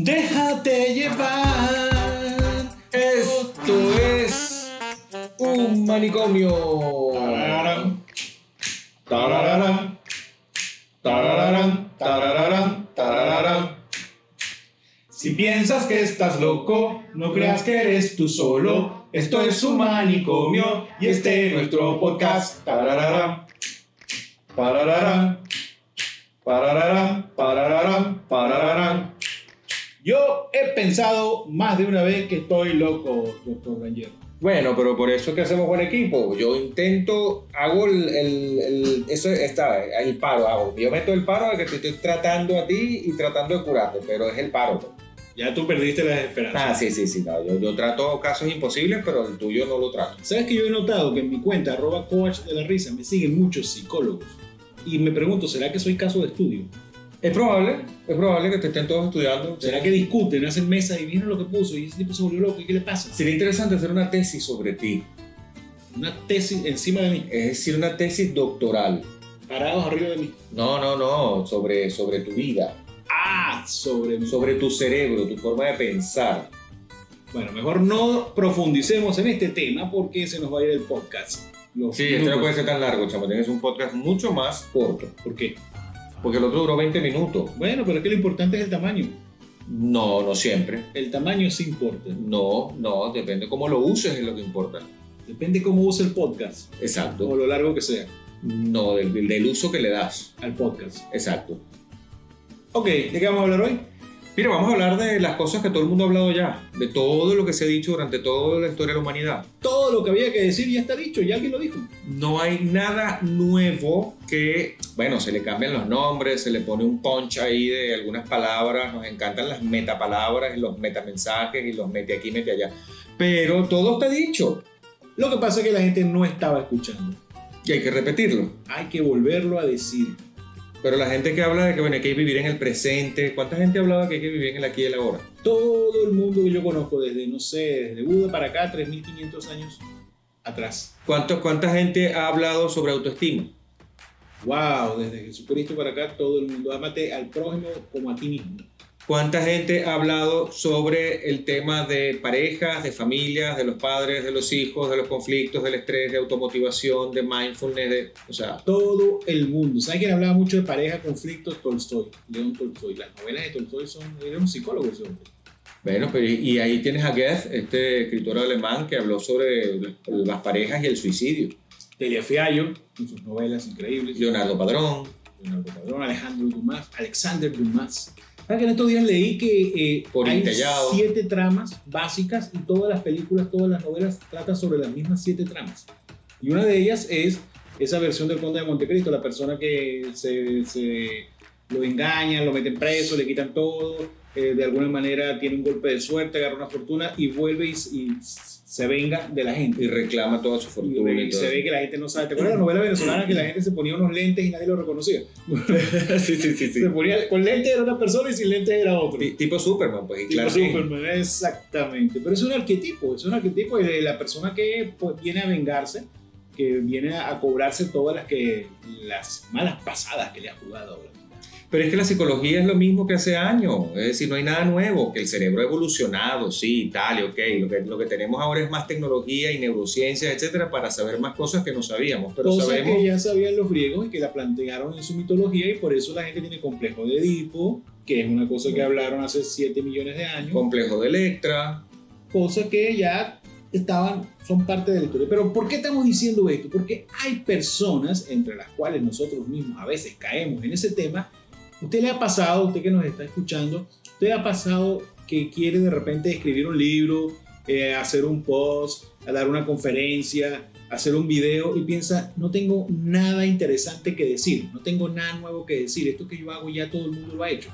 Déjate llevar. Esto es un manicomio. Tarararán. Tarararán. Tarararán. Tarararán. Tarararán. Si piensas que estás loco, no creas que eres tú solo. Esto es un manicomio y este es nuestro podcast. Tarararán. Parararán. Parararán. Yo he pensado más de una vez que estoy loco, doctor Ranger. Bueno, pero por eso es que hacemos buen equipo. Yo intento, hago el, el, el- eso está, el paro hago. Yo meto el paro de que te estoy tratando a ti y tratando de curarte, pero es el paro. Ya tú perdiste las esperanzas. Ah, sí, sí, sí. no, yo, yo trato casos imposibles, pero el tuyo no lo trato. ¿Sabes que yo he notado que en mi cuenta, arroba coach de la risa, me siguen muchos psicólogos? Y me pregunto, ¿será que soy caso de estudio? Es probable, es probable que te estén todos estudiando. ¿Será que discuten, hacen mesa y miren lo que puso y ese tipo se volvió loco y qué le pasa? Sería interesante hacer una tesis sobre ti, Una tesis encima de mí, es decir, una tesis doctoral. parados arriba de mí. No, no, no, sobre, sobre tu vida, Ah, sobre mí. sobre tu cerebro, tu forma de pensar. Bueno, mejor no profundicemos en este tema porque se nos va a ir el podcast. Los Sí, esto no puede ser tan largo, chamo. Tienes un podcast mucho más corto. ¿Por qué? Porque el otro duró 20 minutos. Bueno, pero es que lo importante es el tamaño. No, no siempre. El tamaño sí importa. No, no, depende cómo lo uses es lo que importa. Depende cómo use el podcast o Exacto. lo largo que sea No, del- del uso que le das. al podcast. Exacto. Ok, ¿de qué vamos a hablar hoy? Mira, vamos a hablar de las cosas que todo el mundo ha hablado ya, de todo lo que se ha dicho durante toda la historia de la humanidad. Todo lo que había que decir ya está dicho, ya alguien lo dijo. No hay nada nuevo que, bueno, se le cambian los nombres, se le pone un punch ahí de algunas palabras, nos encantan las metapalabras, y los metamensajes y los mete aquí, mete allá. Pero todo está dicho Lo que pasa es que la gente no estaba escuchando. y hay que repetirlo. Hay que volverlo a decir. Pero la gente que habla de que bueno, hay que vivir en el presente, ¿cuánta gente hablaba que hay que vivir en el aquí y el ahora? Todo el mundo que yo conozco, desde, no sé, desde Buda para acá, 3.500 años atrás. ¿Cuánto, ¿Cuánta gente ha hablado sobre autoestima? Wow, desde Jesucristo para acá, todo el mundo. Ámate al prójimo como a ti mismo. ¿Cuánta gente ha hablado sobre el tema de parejas, de familias, de los padres, de los hijos, de los conflictos, del estrés, de automotivación, de mindfulness, de, o sea, Todo el mundo. ¿Sabes quién hablaba mucho de pareja, conflictos? Tolstoy, León Tolstoy. Las novelas de Tolstoy son, era un psicólogo ese hombre. bueno, pero y, y ahí tienes a Goethe, este escritor alemán que habló sobre las parejas y el suicidio. Delia Fiallo, con sus novelas increíbles. Leonardo Padrón, Leonardo Padrón, Alejandro Dumas, Alexander Dumas. ¿Sabes que en estos días leí que eh, Por hay Intellado. siete tramas básicas y todas las películas, todas las novelas tratan sobre las mismas siete tramas? Y una de ellas es esa versión del Conde de Montecristo, la persona que se, se lo engañan, lo meten preso, le quitan todo, eh, de alguna manera tiene un golpe de suerte, agarra una fortuna y vuelve y, y se venga de la gente. y reclama toda su fortuna y y se ve que la gente no sabe. ¿Te acuerdas de la novela venezolana que la gente se ponía unos lentes y nadie lo reconocía? sí, sí, sí, sí. Se ponía, con lentes era una persona y sin lentes era otro. Ti- Tipo Superman, pues, Tipo Kent. Superman, exactamente. Pero es un arquetipo, es un arquetipo de la persona que pues, viene a vengarse, que viene a cobrarse todas las, que, las malas pasadas que le ha jugado. Pero es que la psicología es lo mismo que hace años, es decir, no hay nada nuevo, que el cerebro ha evolucionado, sí, tal, y ok, lo que, lo que tenemos ahora es más tecnología y neurociencia, etcétera, para saber más cosas que no sabíamos, pero Cosas sabemos... que ya sabían los griegos y que la plantearon en su mitología y por eso la gente tiene complejo de Edipo, que es una cosa que hablaron hace 7 millones de años. Complejo de Electra, cosas que ya estaban, son parte de la historia. Pero ¿por qué estamos diciendo esto? Porque hay personas, entre las cuales nosotros mismos a veces caemos en ese tema. ¿Usted le ha pasado, usted que nos está escuchando, usted ha pasado que quiere de repente escribir un libro, eh, hacer un post, a dar una conferencia, hacer un video y piensa, no tengo nada interesante que decir, no tengo nada nuevo que decir, esto que yo hago ya todo el mundo lo ha hecho.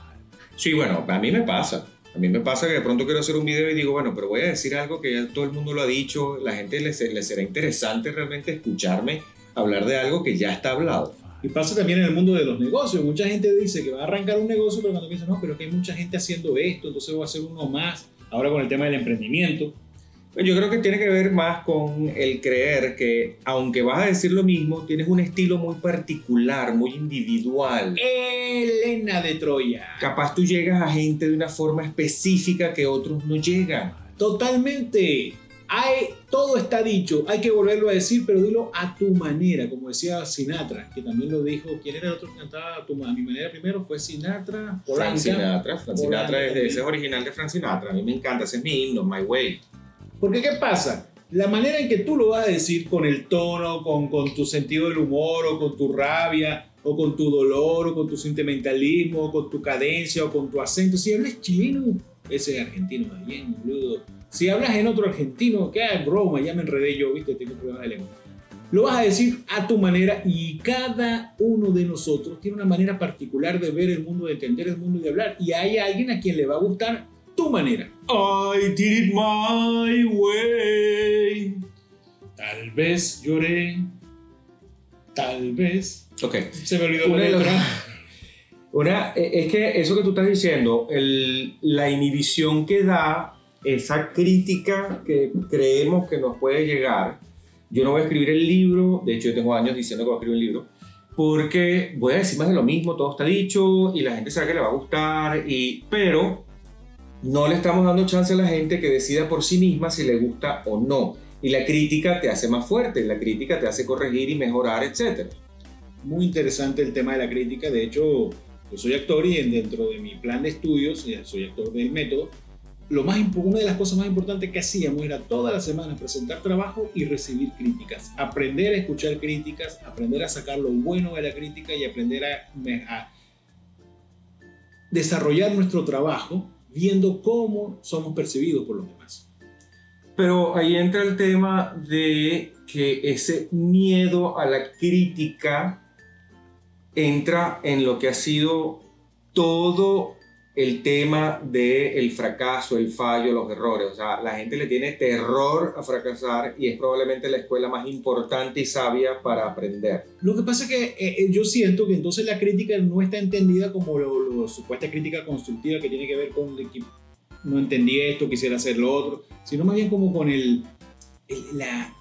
sí, bueno, a mí me pasa. A mí me pasa que de pronto quiero hacer un video y digo, bueno, pero voy a decir algo que ya todo el mundo lo ha dicho, la gente le, le será interesante realmente escucharme hablar de algo que ya está hablado. Y pasa también en el mundo de los negocios. Mucha gente dice que va a arrancar un negocio, pero cuando piensa, no, pero que hay mucha gente haciendo esto, entonces voy a hacer uno más. Ahora con el tema del emprendimiento. Yo creo que tiene que ver más con el creer que, aunque vas a decir lo mismo, tienes un estilo muy particular, muy individual. Elena de Troya. Capaz tú llegas a gente de una forma específica que otros no llegan. Totalmente. Hay, todo está dicho, hay que volverlo a decir, pero dilo a tu manera, como decía Sinatra, que también lo dijo. ¿Quién era el otro que cantaba a, tu, a mi manera primero? Fue Sinatra. Frank Sinatra. Frank Sinatra es, ese es original de Frank Sinatra. A mí me encanta, ese es mi himno, My Way. Porque ¿qué pasa? La manera en que tú lo vas a decir con el tono, con, con tu sentido del humor, o con tu rabia, o con tu dolor, o con tu sentimentalismo, o con tu cadencia, o con tu acento. Si hablas chileno, ese es argentino más bien, boludo. Si hablas en otro argentino, que es broma, ya me enredé yo, viste, tengo problemas de lengua. Lo vas a decir a tu manera y cada uno de nosotros tiene una manera particular de ver el mundo, de entender el mundo y de hablar. Y hay alguien a quien le va a gustar tu manera. I did it my way. Tal vez lloré, tal vez. Ok. Se me olvidó Una letra. Una, eh, es que eso que tú estás diciendo, el- la inhibición que da esa crítica que creemos que nos puede llegar. Yo no voy a escribir el libro, de hecho yo tengo años diciendo que voy a escribir un libro, porque voy a decir más de lo mismo, todo está dicho y la gente sabe que le va a gustar, y, pero no le estamos dando chance a la gente que decida por sí misma si le gusta o no. Y la crítica te hace más fuerte, la crítica te hace corregir y mejorar, etc. Muy interesante el tema de la crítica. De hecho, yo soy actor y en- dentro de mi plan de estudios, eh, soy actor del método, lo más, una de las cosas más importantes que hacíamos era todas las semanas presentar trabajo y recibir críticas. Aprender a escuchar críticas, aprender a sacar lo bueno de la crítica y aprender a, a desarrollar nuestro trabajo viendo cómo somos percibidos por los demás. Pero ahí entra el tema de que ese miedo a la crítica entra en lo que ha sido todo el tema del fracaso, el fallo, los errores. O sea, la gente le tiene terror a fracasar y es probablemente la escuela más importante y sabia para aprender. Lo que pasa es que eh, eh, yo siento que entonces la crítica no está entendida como lo, lo- supuesta crítica constructiva que tiene que ver con de que no entendí esto, quisiera hacer lo otro, sino más bien como con el, el, la-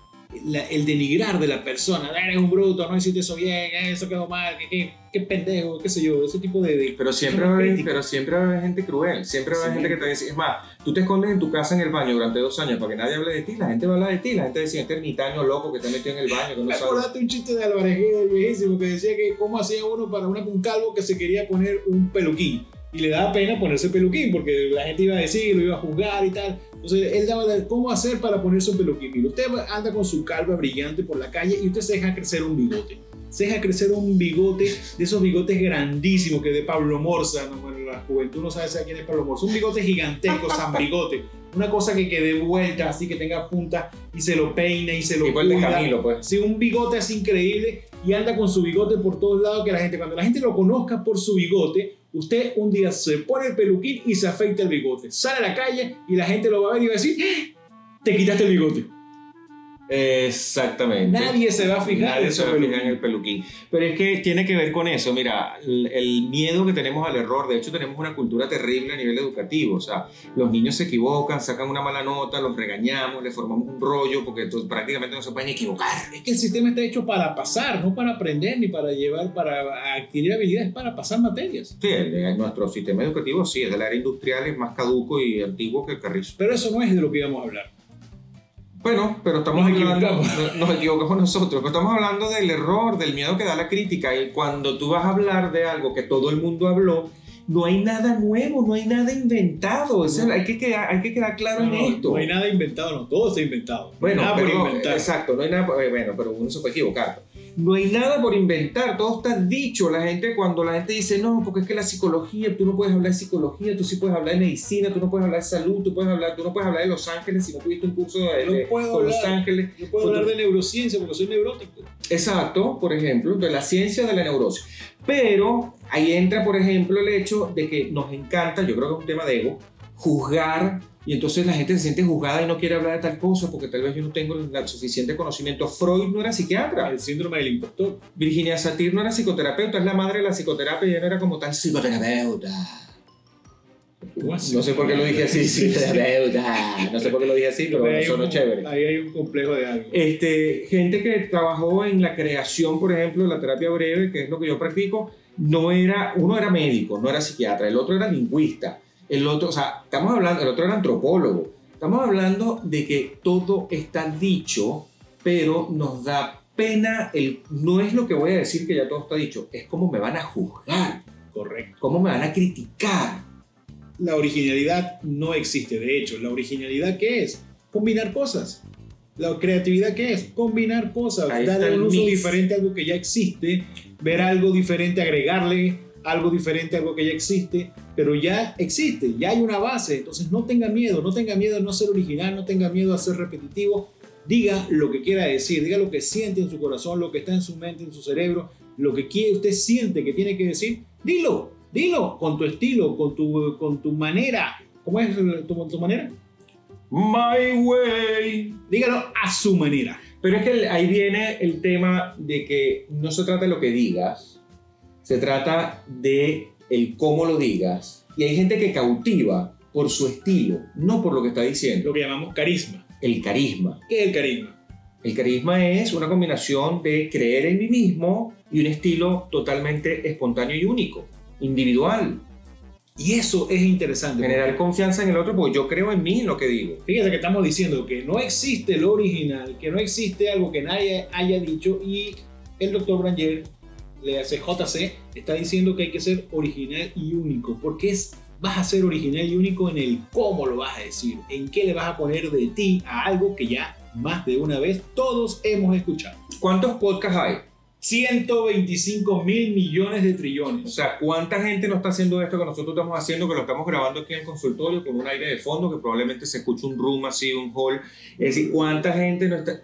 la- el denigrar de la persona. "Ah, Eres un bruto, no hiciste eso bien, eh, eso quedó mal, qué, qué, qué pendejo, qué sé yo, ese tipo de... de- Pero siempre, va haber, pero siempre va a haber gente cruel, siempre va a haber gente que te decir, es más, tú te escondes en tu casa en el baño durante dos años para que nadie hable de ti, la gente va a hablar de ti, la gente decía, este ermitaño loco que está metido en el baño, que no Me sabe. acordaste un chiste de Álvarez viejísimo, que decía que cómo hacía uno para una, un calvo que se quería poner un peluquín. Y le daba pena ponerse peluquín, porque la gente iba a decir, lo iba a juzgar y tal. Entonces él daba de cómo hacer para ponerse un peluquín. Mire, usted anda con su calva brillante por la calle y usted se deja crecer un bigote. Se deja crecer un bigote de esos bigotes grandísimos que de Pablo Morza, no, bueno, la juventud no sabe quién es Pablo Morza. Un bigote gigantesco, San Bigote. Una cosa que quede vuelta, así que tenga punta y se lo peina y se lo el de. Camilo, pues. Sí, un bigote así increíble y anda con su bigote por todos lados que la gente, cuando la gente lo conozca por su bigote, usted un día se pone el peluquín y se afeita el bigote. Sale a la calle y la gente lo va a ver y va a decir, ¡Ah! te quitaste el bigote. Exactamente. Nadie se va a fijar Nadie en se va a fijar en el peluquín. Pero es que tiene que ver con eso. Mira, el, el miedo que tenemos al error. De hecho, tenemos una cultura terrible a nivel educativo. O sea, los niños se equivocan, sacan una mala nota, los regañamos, les formamos un rollo porque entonces prácticamente no se pueden equivocar. Es que el sistema está hecho para pasar, no para aprender ni para llevar, para adquirir habilidades, para pasar materias. Sí, el de nuestro sistema educativo sí, es del área industrial, es más caduco y antiguo que el carrizo. Pero eso no es de lo que íbamos a hablar. Bueno, pero estamos Nos hablando, equivocamos. nos equivocamos nosotros, pero estamos hablando del error, del miedo que da la crítica y cuando tú vas a hablar de algo que todo el mundo habló, no hay nada nuevo, no hay nada inventado, No. hay, que quedar, hay que quedar claro No, en esto. no hay nada inventado, no, todo está inventado. No hay Bueno, nada por pero- inventar. exacto, no hay nada, eh, bueno, pero uno se puede equivocar. No hay nada por inventar, todo está dicho. La gente, cuando la gente dice, no, porque es que la psicología, tú no puedes hablar de psicología, tú sí puedes hablar de medicina, tú no puedes hablar de salud, tú, puedes hablar, tú no puedes hablar de Los Ángeles si no tuviste un curso de, No de- puedo con Los. Ángeles. Yo puedo hablar de neurociencia porque soy neurótico. Exacto, por ejemplo, de la ciencia de la neurosis. Pero ahí entra, por ejemplo, el hecho de que nos encanta, yo creo que es un tema de ego, juzgar y entonces la gente se siente juzgada y no quiere hablar de tal cosa porque tal vez yo no tengo el suficiente conocimiento. Freud no era psiquiatra, El síndrome del impostor. Virginia Satir no era psicoterapeuta, es la madre de la psicoterapia y ella no era como tal psicoterapeuta. No sé por qué lo dije así, sí, deuda. No sé por qué lo dije así, pero sonó chévere. Ahí hay un complejo de algo. Este, gente que trabajó en la creación, por ejemplo, de la terapia breve, que es lo que yo practico, no era, uno era médico, no era psiquiatra, el otro era lingüista, el otro, o sea, estamos hablando, el otro era antropólogo. Estamos hablando de que todo está dicho, pero nos da pena, el, no es lo que voy a decir que ya todo está dicho, es cómo me van a juzgar, Correcto. cómo me van a criticar. La originalidad no existe. De hecho, la originalidad ¿qué es? Combinar cosas. La creatividad ¿qué es? Combinar cosas. Ahí el un uso mix. diferente a algo que ya existe, ver algo diferente, agregarle algo diferente a algo que ya existe, pero ya existe, ya hay una base. Entonces no tenga miedo, no tenga miedo a no ser original, no tenga miedo a ser repetitivo. Diga lo que quiera decir, diga lo que siente en su corazón, lo que está en su mente, en su cerebro, lo que quiere, usted siente que tiene que decir, dilo, dilo con tu estilo, con tu, con tu manera. ¿Cómo es tu, tu manera? My way. Dígalo a su manera. Pero es que ahí viene el tema de que no se trata de lo que digas, se trata de el cómo lo digas. Y hay gente que cautiva por su estilo, no por lo que está diciendo. Lo que llamamos carisma. El carisma. ¿Qué es el carisma? El carisma es una combinación de creer en mí mismo y un estilo totalmente espontáneo y único, individual. Y eso es interesante. Generar confianza en el otro porque yo creo en mí en lo que digo. Fíjense que estamos diciendo que no existe lo original, que no existe algo que nadie haya dicho y el doctor Branger, le hace JC, está diciendo que hay que ser original y único, porque es, vas a ser original y único en el cómo lo vas a decir, en qué le vas a poner de ti a algo que ya más de una vez todos hemos escuchado. ¿Cuántos podcasts hay? 125 mil millones de O trillones. sea, ¿cuánta gente no está haciendo esto que nosotros estamos haciendo, que lo estamos grabando aquí en el consultorio con un aire de fondo, que probablemente se escuche un room así, un hall? Es decir, ¿cuánta gente no está...?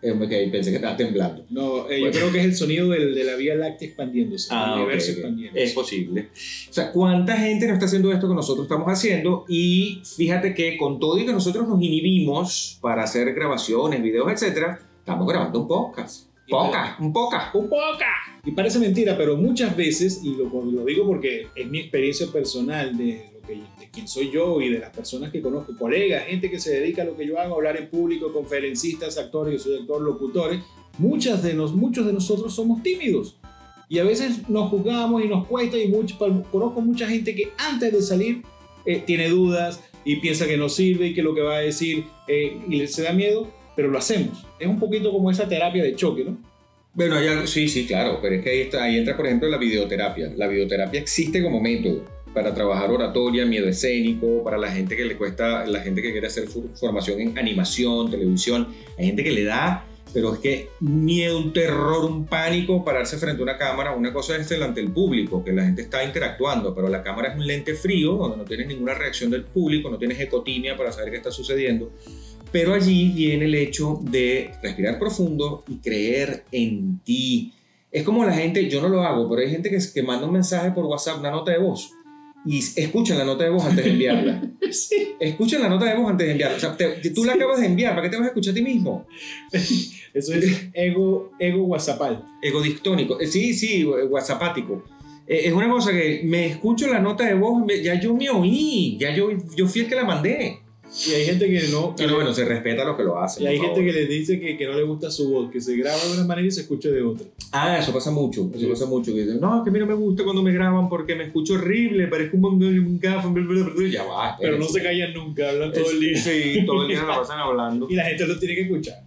Eh, ok, pensé que estaba temblando. No, eh, yo creo que es el sonido del- de la Vía Láctea expandiéndose, el universo ok, ok. expandiéndose. Es posible. O sea, ¿cuánta gente no está haciendo esto que nosotros estamos haciendo? Y fíjate que con todo y que nosotros nos inhibimos para hacer grabaciones, videos, etcétera, estamos grabando un podcast. Y Podcast, un podcast. un poca. Y parece mentira, pero muchas veces, y lo, lo digo porque es mi experiencia personal de, que, de quién soy yo y de las personas que conozco, colegas, gente que se dedica a lo que yo hago, hablar en público, conferencistas, actores, yo soy actor, locutores, muchas de nos, muchos de nosotros somos tímidos. Y a veces nos juzgamos y nos cuesta y mucho, conozco mucha gente que antes de salir eh, tiene dudas y piensa que no sirve y que lo que va a decir eh, y se da miedo, pero lo hacemos. Es un poquito como esa terapia de choque, ¿no? Bueno, hay algo- sí, sí, claro, pero es que ahí, está, ahí entra, por ejemplo, la videoterapia. La videoterapia existe como método para trabajar oratoria, miedo escénico, para la gente que le cuesta, la gente que quiere hacer formación en animación, televisión. Hay gente que le da, pero es que miedo, un terror, un pánico pararse frente a una cámara. Una cosa es delante del público, que la gente está interactuando, pero la cámara es un lente frío, donde no tienes ninguna reacción del público, no tienes ecotimia para saber qué está sucediendo. Pero allí viene el hecho de respirar profundo y creer en ti. Es como la gente, yo no lo hago, pero hay gente que, que manda un mensaje por WhatsApp, una nota de voz, y escuchan la nota de voz antes de enviarla. Sí. Escuchan la nota de voz antes de enviarla. O sea, te- tú la acabas de enviar, ¿para qué te vas a escuchar a ti mismo? Eso es ego, ego whatsappal. Egodictónico. Eh, Sí, sí, whatsappático. Eh, Es una cosa que me escucho la nota de voz, ya yo me oí, ya yo, yo fui el que la mandé. Y hay gente que no. Pero bueno, se respeta a los que lo hacen. y hay gente favor. que les dice que, que no le gusta su voz, que se graba de una manera y se escucha de otra. Ah, eso pasa mucho, eso Sí. pasa mucho. Que dicen, no, que a mí no me gusta cuando me graban porque me escucho horrible, parezco un, un gafo, bla, bla, bla, bla". ya va. Pero no se callan nunca, hablan todo el día. Sí, todo el día la pasan hablando. Y la gente lo tiene que escuchar.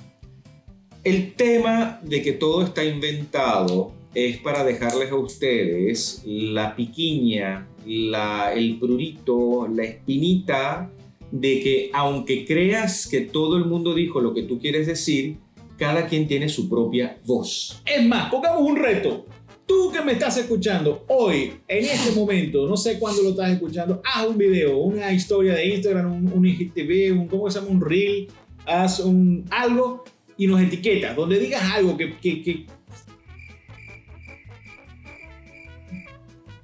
El tema de que todo está inventado es para dejarles a ustedes la piquiña, la, el prurito, la espinita de que aunque creas que todo el mundo dijo lo que tú quieres decir, cada quien tiene su propia voz. Es más, pongamos un reto. Tú que me estás escuchando hoy, en este momento, no sé cuándo lo estás escuchando, haz un video, una historia de Instagram, un, un IGTV, un, ¿cómo se llama? Un reel, haz un, algo y nos etiquetas, donde digas algo que, que- que-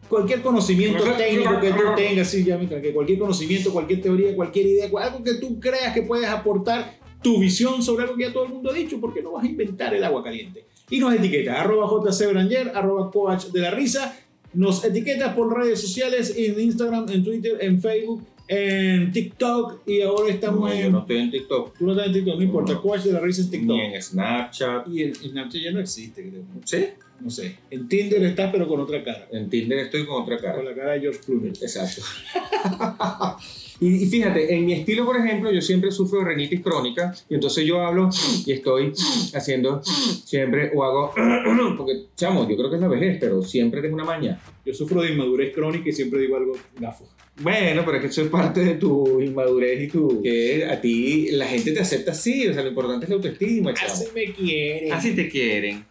cualquier conocimiento técnico que tú tengas, sí, ya me que cualquier conocimiento, cualquier teoría, cualquier idea, algo que tú creas que puedes aportar tu visión sobre algo que ya todo el mundo ha dicho, porque no vas a inventar el agua caliente. Y nos etiqueta, arroba JC Branger, arroba coach de la risa, Nos etiquetas por redes sociales, en Instagram, en Twitter, en Facebook, en TikTok y ahora estamos No, en... yo no estoy en TikTok. Tú no estás en TikTok, no importa. Coach de la risa en TikTok. Ni en Snapchat. Y en Snapchat ya no existe, creo. ¿Sí? No sé. En Tinder estás, pero con otra cara. En Tinder estoy con otra cara. Con la cara de George Clooney. Exacto. y, y fíjate, en mi estilo, por ejemplo, yo siempre sufro de rinitis crónica y entonces yo hablo y estoy haciendo siempre o hago porque chamo, yo creo que es la vejez, pero siempre tengo una maña. Yo sufro de inmadurez crónica y siempre digo algo gafo. Bueno, pero es que eso es parte de tu inmadurez y tu que a ti la gente te acepta así, o sea, lo importante es la autoestima, chamo. Así me quieren. Así te quieren.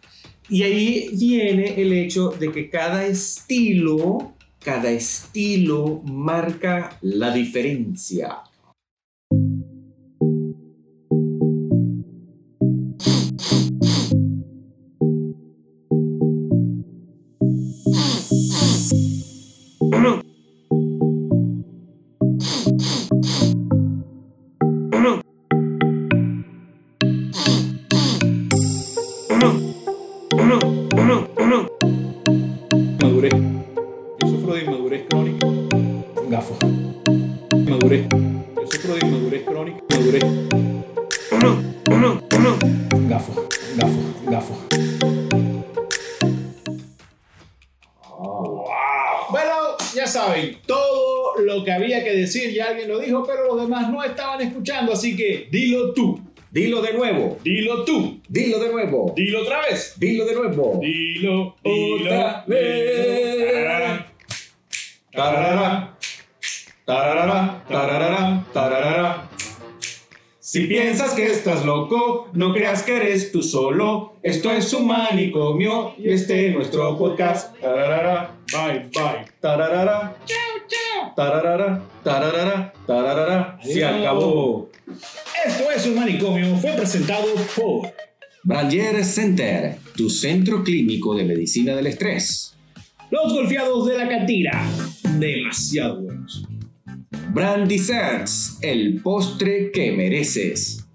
Y ahí viene el hecho de que cada estilo, cada estilo marca la diferencia. Pero los demás no estaban escuchando, así que dilo tú, Dilo de nuevo, dilo tú, dilo de nuevo, dilo otra vez. dilo de nuevo. Dilo, Otra dilo, vez. Tararara. Tararara, tararara, tararara. Si piensas que estás loco, no creas que eres tú solo. Esto es un manicomio y este es nuestro podcast. Tararara, bye, bye. Tararara, tararara, tararara, tararara. Se acabó. Esto es un manicomio. Fue presentado por Branger Center, tu centro clínico de medicina del estrés. los golfeados de la catira. Demasiado buenos. Brand Desserts, el postre que mereces.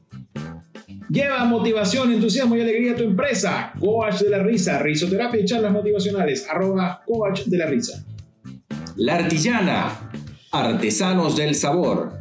Lleva motivación, entusiasmo y alegría a tu empresa. Coach de la risa, risoterapia y charlas motivacionales. Arroba coach de la risa. La Artillana, artesanos del sabor.